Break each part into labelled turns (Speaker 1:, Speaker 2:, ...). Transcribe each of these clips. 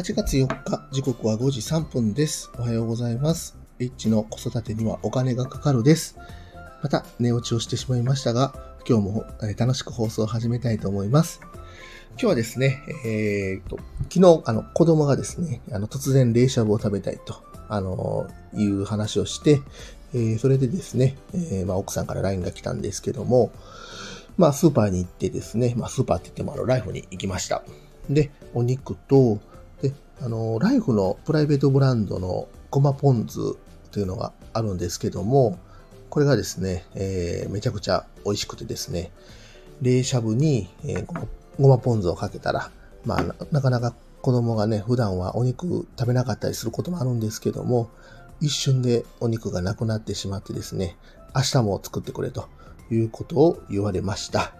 Speaker 1: 8月4日、時刻は5時3分です。おはようございます。H の子育てにはお金がかかるです。また、寝落ちをしてしまいましたが、今日も楽しく放送を始めたいと思います。今日はですね、えーと、昨日、あの、子供がですね、あの、突然冷しゃぶを食べたいと、あの、いう話をして、えーそれでですね、えーまあ、奥さんから LINE が来たんですけども、まあ、スーパーに行ってですね、まあ、スーパーって言っても、あの、ライフに行きました。で、お肉と、あの、ライフのプライベートブランドのごまポン酢というのがあるんですけども、これがですね、えーめちゃくちゃ美味しくてですね、冷しゃぶに、えーごまポン酢をかけたら、まあな、かなか子供がね、普段はお肉食べなかったりすることもあるんですけども、一瞬でお肉がなくなってしまってですね、明日も作ってくれということを言われました。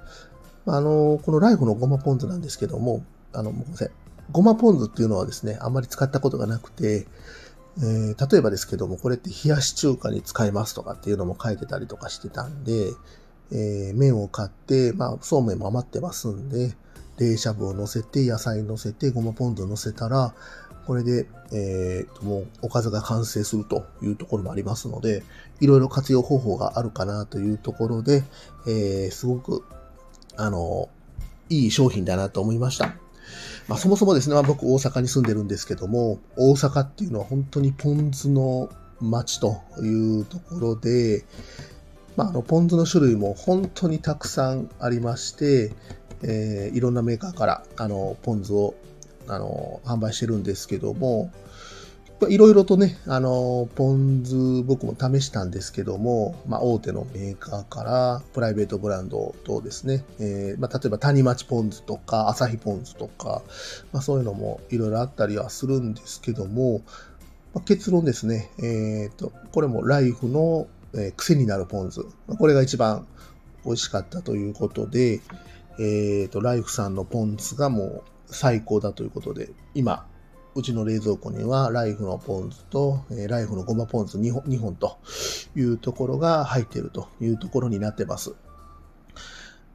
Speaker 1: ああの、このライフのごまポン酢なんですけども、あの、ごめんなさい。ごまポン酢っていうのはですね、あんまり使ったことがなくて、えー例えばですけども、これって冷やし中華に使えますとかっていうのも書いてたりとかしてたんで、えー麺を買って、まあ、そうめんも余ってますんで、冷しゃぶを乗せて、野菜乗せて、ごまポン酢を乗せたら、これで、えー、もうおかずが完成するというところもありますので、いろいろ活用方法があるかなというところで、えーすごく、あの、いい商品だなと思いました。まあ、そもそもですね、まあ、僕大阪に住んでるんですけども、大阪っていうのは本当にポン酢の街というところで、まあ、あのポン酢の種類も本当にたくさんありまして、えーいろんなメーカーからあのポン酢をあの販売してるんですけども、いろいろとね、あの、ポン酢僕も試したんですけども、まあ、大手のメーカーからプライベートブランドとですね、えーまあ、例えば谷町ポン酢とか、朝日ポン酢とか、まあ、そういうのもいろいろあったりはするんですけども、まあ、結論ですね、えっ、と、これもライフの、えー癖になるポン酢。これが一番美味しかったということで、えっ、と、ライフさんのポン酢がもう最高だということで、今、うちの冷蔵庫にはライフのポン酢と、えーライフのごまポン酢2本 ,2 本というところが入っているというところになってます。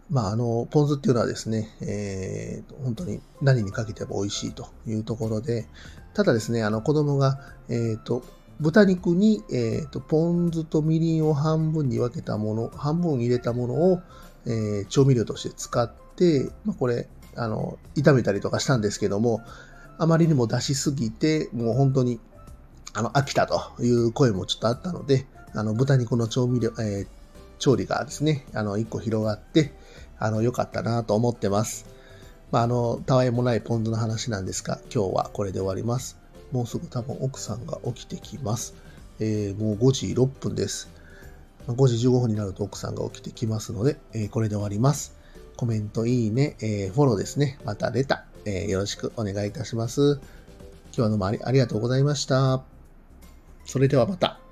Speaker 1: まあ、あの、ポン酢っていうのはですね、えー本当に何にかけても美味しいというところで、ただですね、あの子供が、えっ、と、豚肉に、えーと、ポン酢とみりんを半分に分けたもの、半分入れたものを、えー調味料として使って、まあ、これ、あの、炒めたりとかしたんですけども、あまりにも出しすぎて、もう本当に、あの、飽きたという声もちょっとあったので、あの、豚肉の調味料、えー調理がですね、あの、一個広がって、あの、良かったなと思ってます。まあ、あの、たわいもないポン酢の話なんですが、今日はこれで終わります。もうすぐ多分奥さんが起きてきます。えーもう5時6分です。5時15分になると奥さんが起きてきますので、えーこれで終わります。コメント、いいね、えーフォローですね。またレター、えーよろしくお願いいたします。今日はどうもありありがとうございました。それではまた。